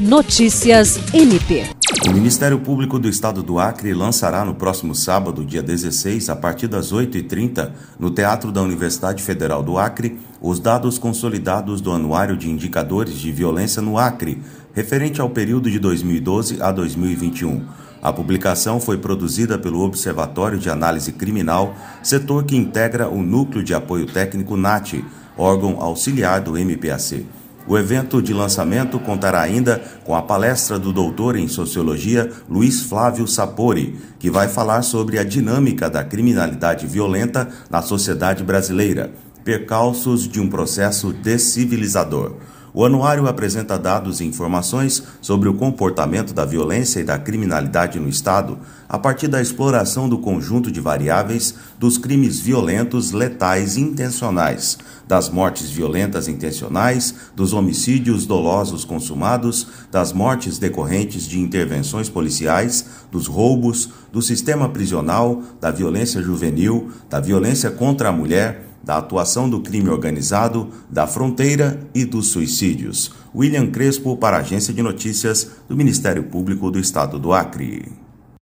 Notícias MP. O Ministério Público do Estado do Acre lançará no próximo sábado, dia 16, a partir das 8h30, no Teatro da Universidade Federal do Acre, os dados consolidados do Anuário de Indicadores de Violência no Acre, referente ao período de 2012 a 2021. A publicação foi produzida pelo Observatório de Análise Criminal, setor que integra o Núcleo de Apoio Técnico NAT, órgão auxiliar do MPAC. O evento de lançamento contará ainda com a palestra do doutor em sociologia Luiz Flávio Sapori, que vai falar sobre a dinâmica da criminalidade violenta na sociedade brasileira, percalços de um processo descivilizador. O anuário apresenta dados e informações sobre o comportamento da violência e da criminalidade no Estado a partir da exploração do conjunto de variáveis dos crimes violentos, letais e intencionais, das mortes violentas intencionais, dos homicídios dolosos consumados, das mortes decorrentes de intervenções policiais, dos roubos, do sistema prisional, da violência juvenil, da violência contra a mulher da atuação do crime organizado, da fronteira e dos suicídios. William Crespo para a Agência de Notícias do Ministério Público do Estado do Acre.